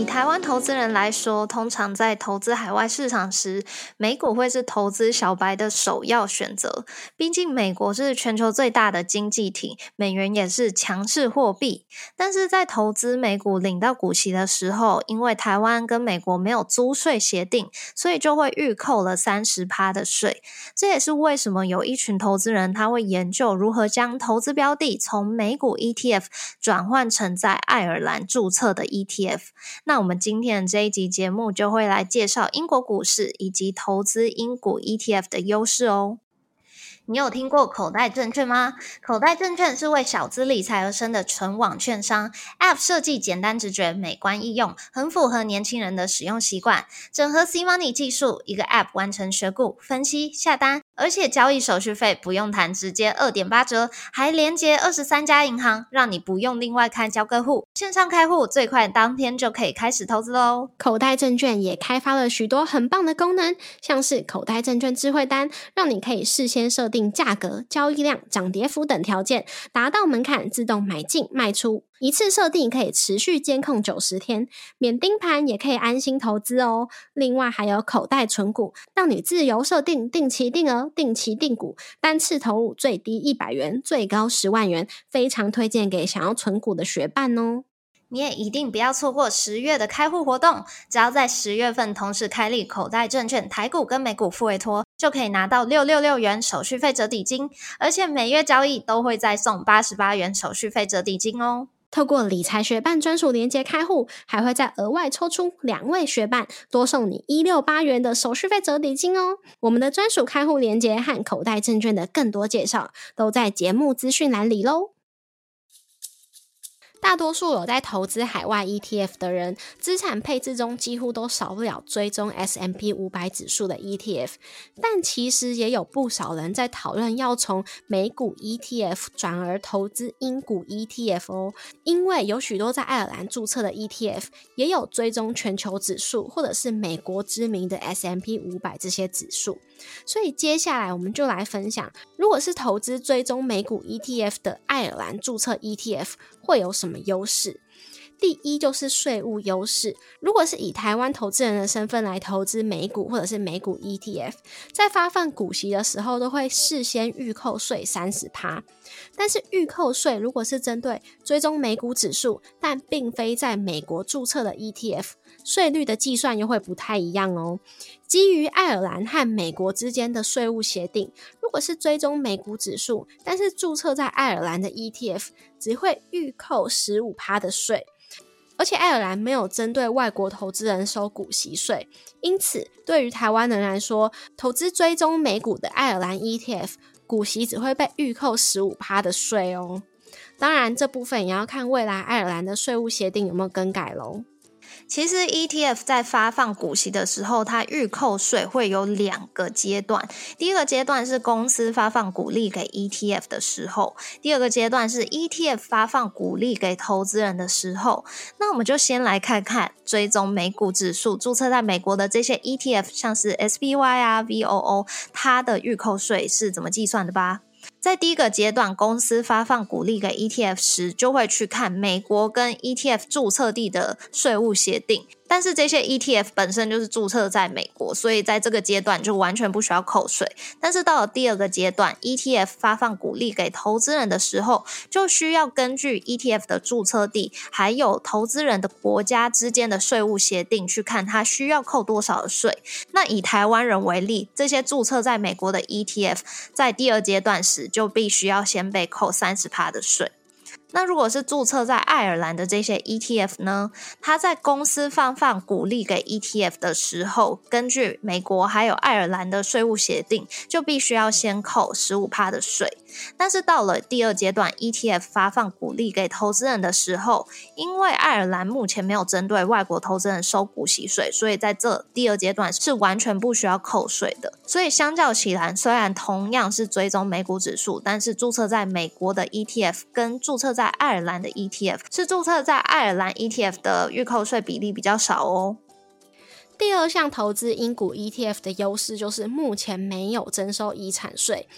以台湾投资人来说，通常在投资海外市场时，美股会是投资小白的首要选择。毕竟美国是全球最大的经济体，美元也是强势货币。但是在投资美股领到股息的时候，因为台湾跟美国没有租税协定，所以就会预扣了三十趴的税。这也是为什么有一群投资人他会研究如何将投资标的从美股 ETF 转换成在爱尔兰注册的 ETF。那我们今天的这一集节目就会来介绍英国股市以及投资英股 ETF 的优势哦。你有听过口袋证券吗？口袋证券是为小资理财而生的纯网券商，App 设计简单直觉、美观易用，很符合年轻人的使用习惯。整合 C Money 技术，一个 App 完成选股、分析、下单。而且交易手续费不用谈，直接二点八折，还连接二十三家银行，让你不用另外开交割户，线上开户最快当天就可以开始投资喽。口袋证券也开发了许多很棒的功能，像是口袋证券智慧单，让你可以事先设定价格、交易量、涨跌幅等条件，达到门槛自动买进卖出。一次设定可以持续监控九十天，免盯盘也可以安心投资哦。另外还有口袋存股，让你自由设定定期定额、定期定股，单次投入最低一百元，最高十万元，非常推荐给想要存股的学伴哦。你也一定不要错过十月的开户活动，只要在十月份同时开立口袋证券台股跟美股付委托，就可以拿到六六六元手续费折抵金，而且每月交易都会再送八十八元手续费折抵金哦。透过理财学办专属连接开户，还会再额外抽出两位学伴，多送你一六八元的手续费折抵金哦。我们的专属开户连接和口袋证券的更多介绍，都在节目资讯栏里喽。大多数有在投资海外 ETF 的人，资产配置中几乎都少不了追踪 S&P 五百指数的 ETF。但其实也有不少人在讨论要从美股 ETF 转而投资英股 ETF 哦，因为有许多在爱尔兰注册的 ETF 也有追踪全球指数或者是美国知名的 S&P 五百这些指数。所以接下来我们就来分享，如果是投资追踪美股 ETF 的爱尔兰注册 ETF 会有什么么优势？第一就是税务优势。如果是以台湾投资人的身份来投资美股或者是美股 ETF，在发放股息的时候都会事先预扣税三十趴。但是预扣税如果是针对追踪美股指数，但并非在美国注册的 ETF，税率的计算又会不太一样哦。基于爱尔兰和美国之间的税务协定，如果是追踪美股指数，但是注册在爱尔兰的 ETF，只会预扣十五趴的税。而且爱尔兰没有针对外国投资人收股息税，因此对于台湾人来说，投资追踪美股的爱尔兰 ETF 股息只会被预扣十五趴的税哦。当然，这部分也要看未来爱尔兰的税务协定有没有更改喽。其实 ETF 在发放股息的时候，它预扣税会有两个阶段。第一个阶段是公司发放股利给 ETF 的时候，第二个阶段是 ETF 发放股利给投资人的时候。那我们就先来看看追踪美股指数注册在美国的这些 ETF，像是 SPY 啊、VOO，它的预扣税是怎么计算的吧。在第一个阶段，公司发放股利给 ETF 时，就会去看美国跟 ETF 注册地的税务协定。但是这些 ETF 本身就是注册在美国，所以在这个阶段就完全不需要扣税。但是到了第二个阶段，ETF 发放股利给投资人的时候，就需要根据 ETF 的注册地还有投资人的国家之间的税务协定去看它需要扣多少的税。那以台湾人为例，这些注册在美国的 ETF 在第二阶段时就必须要先被扣三十趴的税。那如果是注册在爱尔兰的这些 ETF 呢？它在公司发放股利给 ETF 的时候，根据美国还有爱尔兰的税务协定，就必须要先扣十五趴的税。但是到了第二阶段，ETF 发放股利给投资人的时候，因为爱尔兰目前没有针对外国投资人收股息税，所以在这第二阶段是完全不需要扣税的。所以相较起来，虽然同样是追踪美股指数，但是注册在美国的 ETF 跟注册在在爱尔兰的 ETF 是注册在爱尔兰 ETF 的预扣税比例比较少哦。第二项投资英股 ETF 的优势就是目前没有征收遗产税。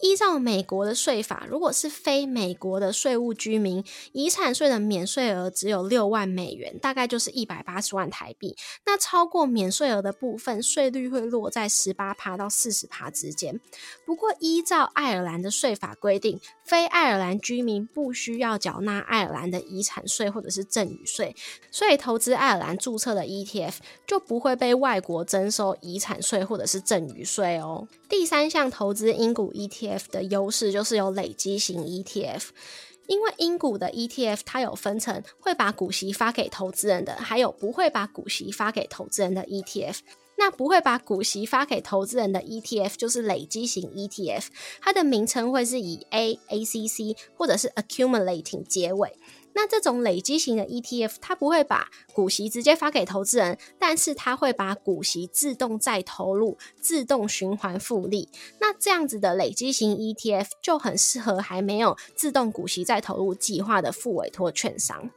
依照美国的税法，如果是非美国的税务居民，遗产税的免税额只有六万美元，大概就是一百八十万台币。那超过免税额的部分，税率会落在十八趴到四十趴之间。不过，依照爱尔兰的税法规定，非爱尔兰居民不需要缴纳爱尔兰的遗产税或者是赠与税，所以投资爱尔兰注册的 ETF 就不会被外国征收遗产税或者是赠与税哦。第三项投资英股 ETF F 的优势就是有累积型 ETF，因为英股的 ETF 它有分成会把股息发给投资人的，还有不会把股息发给投资人的 ETF。那不会把股息发给投资人的 ETF 就是累积型 ETF，它的名称会是以 A、ACC 或者是 Accumulating 结尾。那这种累积型的 ETF，它不会把股息直接发给投资人，但是它会把股息自动再投入，自动循环复利。那这样子的累积型 ETF 就很适合还没有自动股息再投入计划的副委托券商。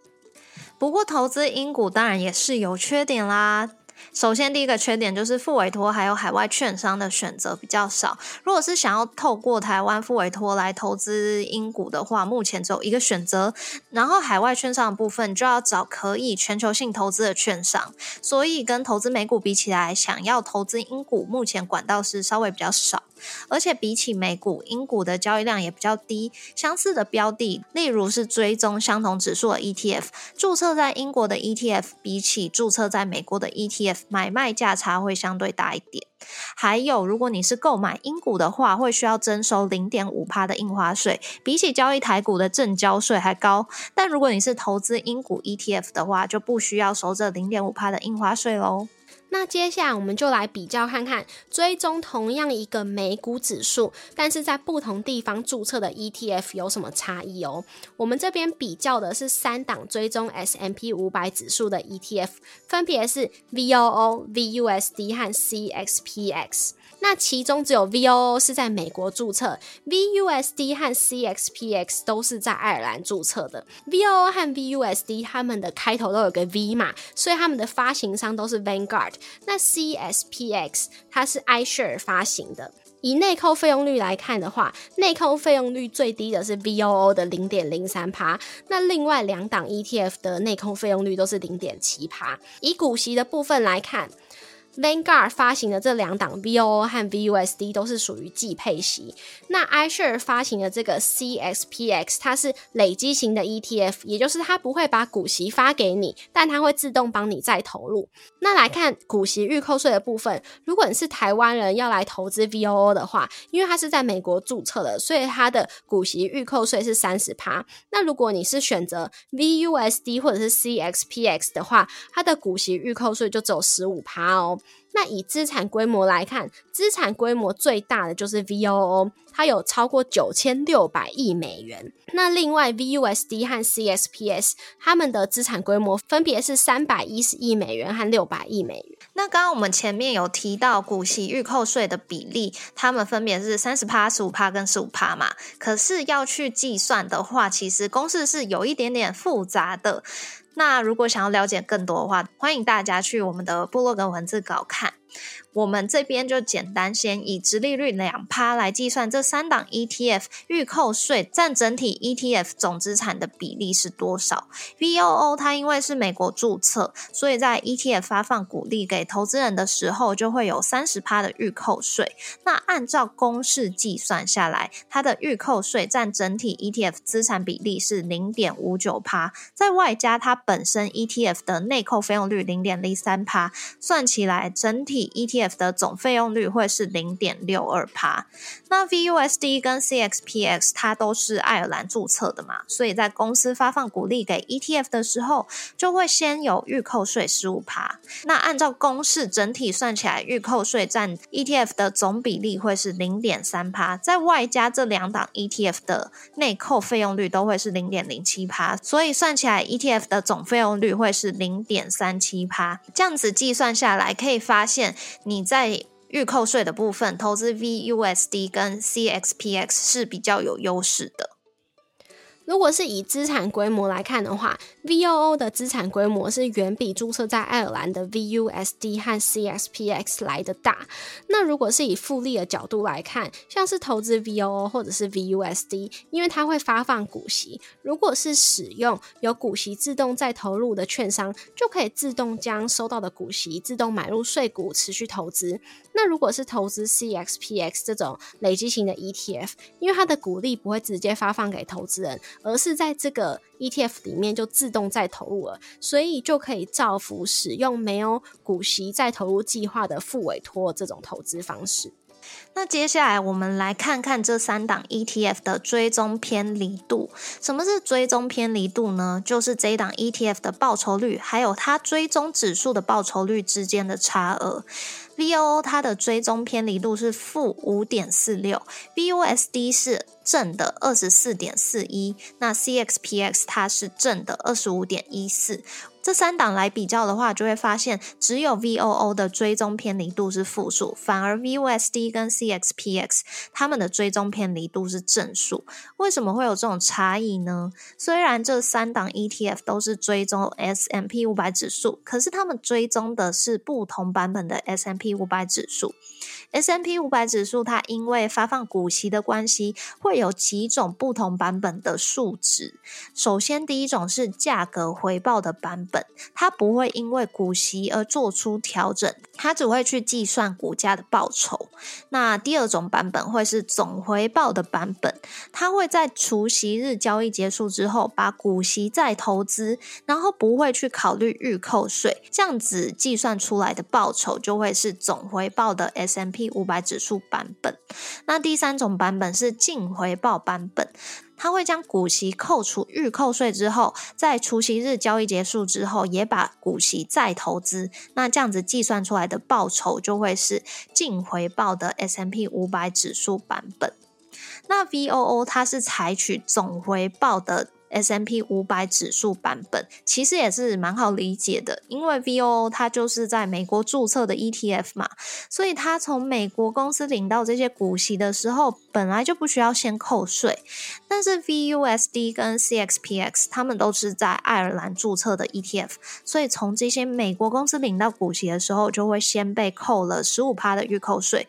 不过，投资英股当然也是有缺点啦。首先，第一个缺点就是副委托还有海外券商的选择比较少。如果是想要透过台湾副委托来投资英股的话，目前只有一个选择。然后，海外券商的部分就要找可以全球性投资的券商。所以，跟投资美股比起来，想要投资英股，目前管道是稍微比较少。而且比起美股，英股的交易量也比较低。相似的标的，例如是追踪相同指数的 ETF，注册在英国的 ETF，比起注册在美国的 ETF，买卖价差会相对大一点。还有，如果你是购买英股的话，会需要征收零点五趴的印花税，比起交易台股的正交税还高。但如果你是投资英股 ETF 的话，就不需要收这零点五趴的印花税喽。那接下来我们就来比较看看，追踪同样一个美股指数，但是在不同地方注册的 ETF 有什么差异哦。我们这边比较的是三档追踪 S M P 五百指数的 ETF，分别是 VOO、VUSD 和 CXPX。那其中只有 VOO 是在美国注册，VUSD 和 CXPX 都是在爱尔兰注册的。VOO 和 VUSD 它们的开头都有个 V 嘛，所以他们的发行商都是 Vanguard。那 CXPX 它是 iShare 发行的。以内扣费用率来看的话，内扣费用率最低的是 VOO 的零点零三趴，那另外两档 ETF 的内扣费用率都是零点七趴。以股息的部分来看。Vanguard 发行的这两档 VOO 和 VUSD 都是属于季配息。那 iShare 发行的这个 CXPX，它是累积型的 ETF，也就是它不会把股息发给你，但它会自动帮你再投入。那来看股息预扣税的部分，如果你是台湾人要来投资 VOO 的话，因为它是在美国注册的，所以它的股息预扣税是三十趴。那如果你是选择 VUSD 或者是 CXPX 的话，它的股息预扣税就只有十五趴哦。那以资产规模来看，资产规模最大的就是 VOO，它有超过九千六百亿美元。那另外 VUSD 和 CSPS，他们的资产规模分别是三百一十亿美元和六百亿美元。那刚刚我们前面有提到股息预扣税的比例，他们分别是三十趴、十五趴跟十五趴嘛。可是要去计算的话，其实公式是有一点点复杂的。那如果想要了解更多的话，欢迎大家去我们的部落格文字稿看。我们这边就简单先以直利率两趴来计算，这三档 ETF 预扣税占整体 ETF 总资产的比例是多少？VOO 它因为是美国注册，所以在 ETF 发放股利给投资人的时候，就会有三十趴的预扣税。那按照公式计算下来，它的预扣税占整体 ETF 资产比例是零点五九趴，在外加它本身 ETF 的内扣费用率零点零三趴，算起来整体 ETF 的总费用率会是零点六二帕。那 VUSD 跟 CXPX 它都是爱尔兰注册的嘛，所以在公司发放股利给 ETF 的时候，就会先有预扣税十五帕。那按照公式整体算起来，预扣税占 ETF 的总比例会是零点三帕，在外加这两档 ETF 的内扣费用率都会是零点零七帕，所以算起来 ETF 的总费用率会是零点三七帕。这样子计算下来，可以发现。你在预扣税的部分投资 VUSD 跟 CXPX 是比较有优势的。如果是以资产规模来看的话，VOO 的资产规模是远比注册在爱尔兰的 VUSD 和 CXPX 来的大。那如果是以复利的角度来看，像是投资 VOO 或者是 VUSD，因为它会发放股息，如果是使用有股息自动再投入的券商，就可以自动将收到的股息自动买入税股，持续投资。那如果是投资 CXPX 这种累积型的 ETF，因为它的股利不会直接发放给投资人。而是在这个 ETF 里面就自动再投入了，所以就可以造福使用没有股息再投入计划的副委托这种投资方式。那接下来我们来看看这三档 ETF 的追踪偏离度。什么是追踪偏离度呢？就是这一档 ETF 的报酬率还有它追踪指数的报酬率之间的差额。VOO 它的追踪偏离度是负五点四六，BUSD 是正的二十四点四一，那 CXPX 它是正的二十五点一四。这三档来比较的话，就会发现只有 VOO 的追踪偏离度是负数，反而 VUSD 跟 CXPX 它们的追踪偏离度是正数。为什么会有这种差异呢？虽然这三档 ETF 都是追踪 S&P 五百指数，可是它们追踪的是不同版本的 S&P 五百指数。S&P 五百指数它因为发放股息的关系，会有几种不同版本的数值。首先，第一种是价格回报的版本，它不会因为股息而做出调整，它只会去计算股价的报酬。那第二种版本会是总回报的版本，它会在除息日交易结束之后，把股息再投资，然后不会去考虑预扣税，这样子计算出来的报酬就会是总回报的 S&P。P P 五百指数版本，那第三种版本是净回报版本，它会将股息扣除预扣税之后，在除息日交易结束之后，也把股息再投资，那这样子计算出来的报酬就会是净回报的 S M P 五百指数版本。那 V O O 它是采取总回报的。S M P 五百指数版本其实也是蛮好理解的，因为 V O O 它就是在美国注册的 E T F 嘛，所以它从美国公司领到这些股息的时候，本来就不需要先扣税。但是 V U S D 跟 C X P X 他们都是在爱尔兰注册的 E T F，所以从这些美国公司领到股息的时候，就会先被扣了十五趴的预扣税。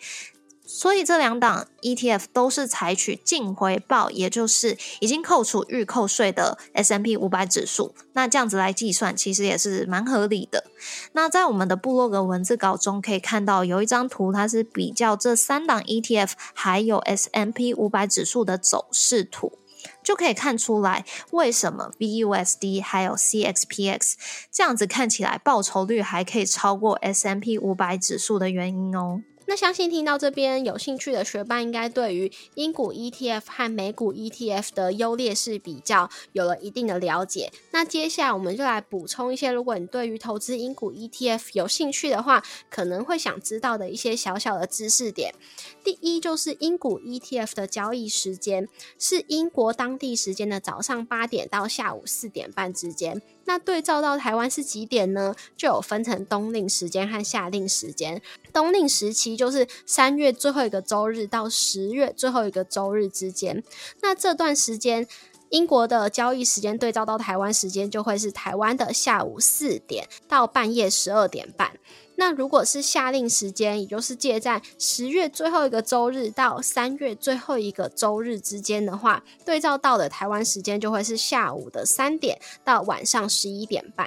所以这两档 ETF 都是采取净回报，也就是已经扣除预扣税的 S&P 五百指数。那这样子来计算，其实也是蛮合理的。那在我们的部落格文字稿中可以看到，有一张图，它是比较这三档 ETF 还有 S&P 五百指数的走势图，就可以看出来为什么 VUSD 还有 CXPX 这样子看起来报酬率还可以超过 S&P 五百指数的原因哦。那相信听到这边有兴趣的学伴，应该对于英股 ETF 和美股 ETF 的优劣势比较有了一定的了解。那接下来我们就来补充一些，如果你对于投资英股 ETF 有兴趣的话，可能会想知道的一些小小的知识点。第一就是英股 ETF 的交易时间是英国当地时间的早上八点到下午四点半之间。那对照到台湾是几点呢？就有分成冬令时间和夏令时间。冬令时期就是三月最后一个周日到十月最后一个周日之间。那这段时间，英国的交易时间对照到台湾时间，就会是台湾的下午四点到半夜十二点半。那如果是下令时间，也就是借在十月最后一个周日到三月最后一个周日之间的话，对照到的台湾时间就会是下午的三点到晚上十一点半。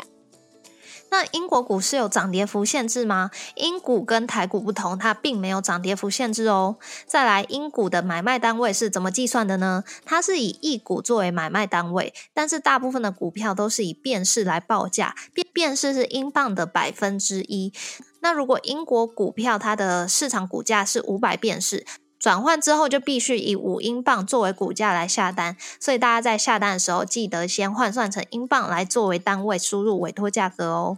那英国股市有涨跌幅限制吗？英股跟台股不同，它并没有涨跌幅限制哦。再来，英股的买卖单位是怎么计算的呢？它是以一股作为买卖单位，但是大部分的股票都是以变市来报价，变变市是英镑的百分之一。那如果英国股票它的市场股价是五百变市，转换之后就必须以五英镑作为股价来下单，所以大家在下单的时候记得先换算成英镑来作为单位输入委托价格哦。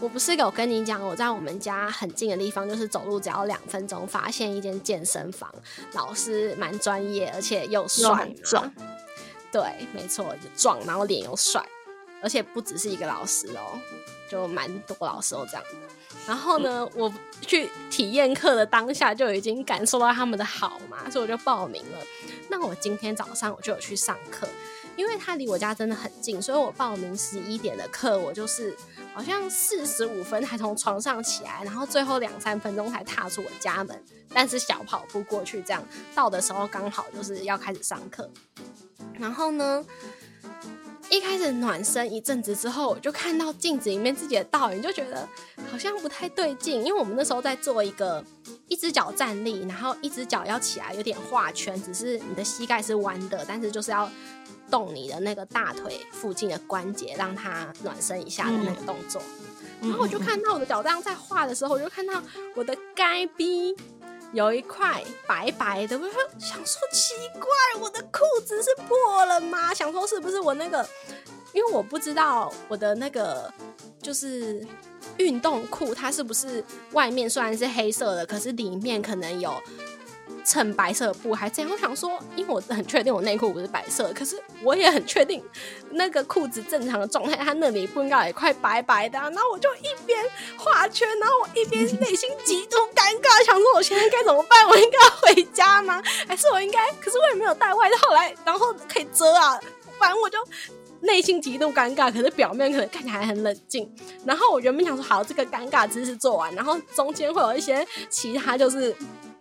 我不是有跟你讲，我在我们家很近的地方，就是走路只要两分钟，发现一间健身房，老师蛮专业，而且又帅壮。对，没错，壮，然后脸又帅，而且不只是一个老师哦，就蛮多老师都这样。然后呢，我去体验课的当下就已经感受到他们的好嘛，所以我就报名了。那我今天早上我就有去上课。因为它离我家真的很近，所以我报名十一点的课，我就是好像四十五分才从床上起来，然后最后两三分钟才踏出我家门，但是小跑步过去，这样到的时候刚好就是要开始上课。然后呢，一开始暖身一阵子之后，我就看到镜子里面自己的倒影，就觉得好像不太对劲，因为我们那时候在做一个一只脚站立，然后一只脚要起来，有点画圈，只是你的膝盖是弯的，但是就是要。动你的那个大腿附近的关节，让它暖身一下的那个动作。然后我就看到我的脚这样在画的时候，我就看到我的该逼有一块白白的。我说想说奇怪，我的裤子是破了吗？想说是不是我那个？因为我不知道我的那个就是运动裤，它是不是外面虽然是黑色的，可是里面可能有。衬白色布还这样，我想说，因为我很确定我内裤不是白色，可是我也很确定那个裤子正常的状态，它那里不应该有一块白白的。然后我就一边画圈，然后我一边内心极度尴尬，想说我现在该怎么办？我应该要回家吗？还是我应该？可是我也没有带外套来，然后可以遮啊。反正我就内心极度尴尬，可是表面可能看起来很冷静。然后我原本想说，好，这个尴尬姿势做完，然后中间会有一些其他就是。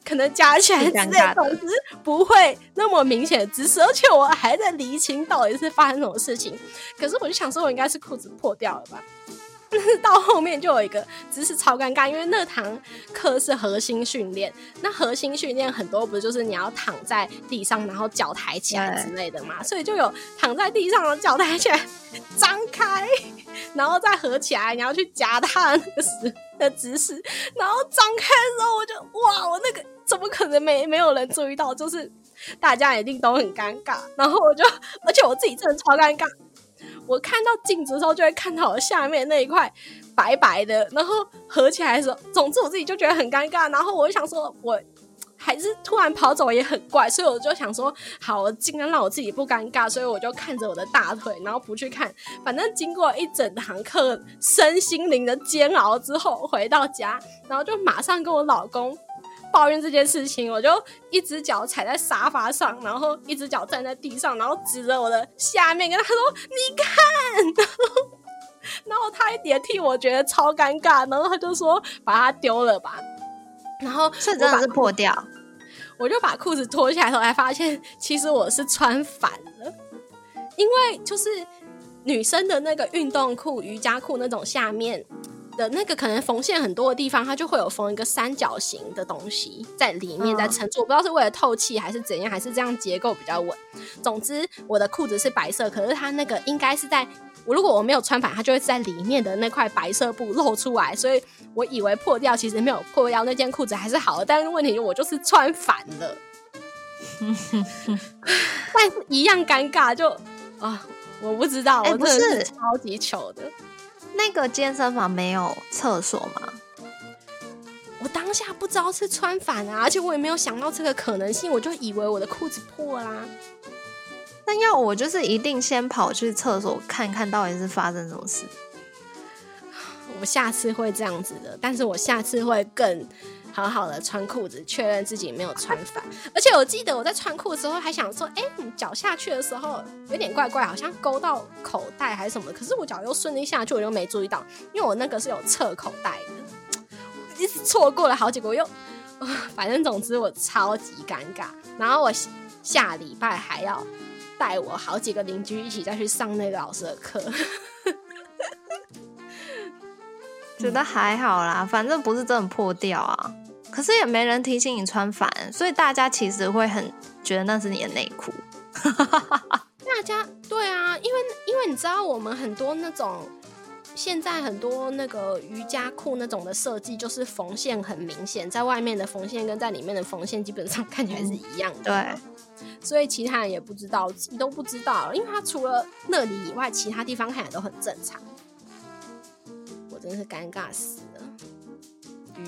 可能加起来之类，总之不会那么明显的姿势，而且我还在厘清到底是发生什么事情。可是我就想说，我应该是裤子破掉了吧？到后面就有一个姿势超尴尬，因为那堂课是核心训练，那核心训练很多不是就是你要躺在地上，然后脚抬起来之类的嘛？所以就有躺在地上，脚抬起来，张开，然后再合起来，你要去夹它那个时的姿势，然后张开的时候，我就哇，我那个。怎么可能没没有人注意到？就是大家一定都很尴尬，然后我就，而且我自己真的超尴尬。我看到镜子的时候，就会看到我下面那一块白白的，然后合起来的时候，总之我自己就觉得很尴尬。然后我就想说，我还是突然跑走也很怪，所以我就想说，好，我尽量让我自己不尴尬，所以我就看着我的大腿，然后不去看。反正经过一整堂课身心灵的煎熬之后，回到家，然后就马上跟我老公。抱怨这件事情，我就一只脚踩在沙发上，然后一只脚站在地上，然后指着我的下面跟他说：“你看。”然后他也替我觉得超尴尬，然后他就说：“把它丢了吧。”然后这真的是破掉，我就把裤子脱下来，后才发现其实我是穿反了，因为就是女生的那个运动裤、瑜伽裤那种下面。的那个可能缝线很多的地方，它就会有缝一个三角形的东西在里面在撑住，我不知道是为了透气还是怎样，还是这样结构比较稳。总之，我的裤子是白色，可是它那个应该是在我如果我没有穿反，它就会在里面的那块白色布露出来，所以我以为破掉，其实没有破掉，那件裤子还是好的。但是问题我就是穿反了，但是一样尴尬，就啊，我不知道，我真的是超级糗的。那个健身房没有厕所吗？我当下不知道是穿反啊，而且我也没有想到这个可能性，我就以为我的裤子破啦。那要我就是一定先跑去厕所看看到底是发生什么事。我下次会这样子的，但是我下次会更。好好的穿裤子，确认自己没有穿反。而且我记得我在穿裤子时候还想说，哎，脚下去的时候有点怪怪，好像勾到口袋还是什么。可是我脚又顺利下去，我又没注意到，因为我那个是有侧口袋的，一直错过了好几个，我又，反正总之我超级尴尬。然后我下礼拜还要带我好几个邻居一起再去上那个老师的课。觉得还好啦，反正不是真的破掉啊。可是也没人提醒你穿反，所以大家其实会很觉得那是你的内裤。大家对啊，因为因为你知道，我们很多那种现在很多那个瑜伽裤那种的设计，就是缝线很明显，在外面的缝线跟在里面的缝线基本上看起来是一样的。对，所以其他人也不知道，你都不知道，因为他除了那里以外，其他地方看起来都很正常。我真是尴尬死了！瑜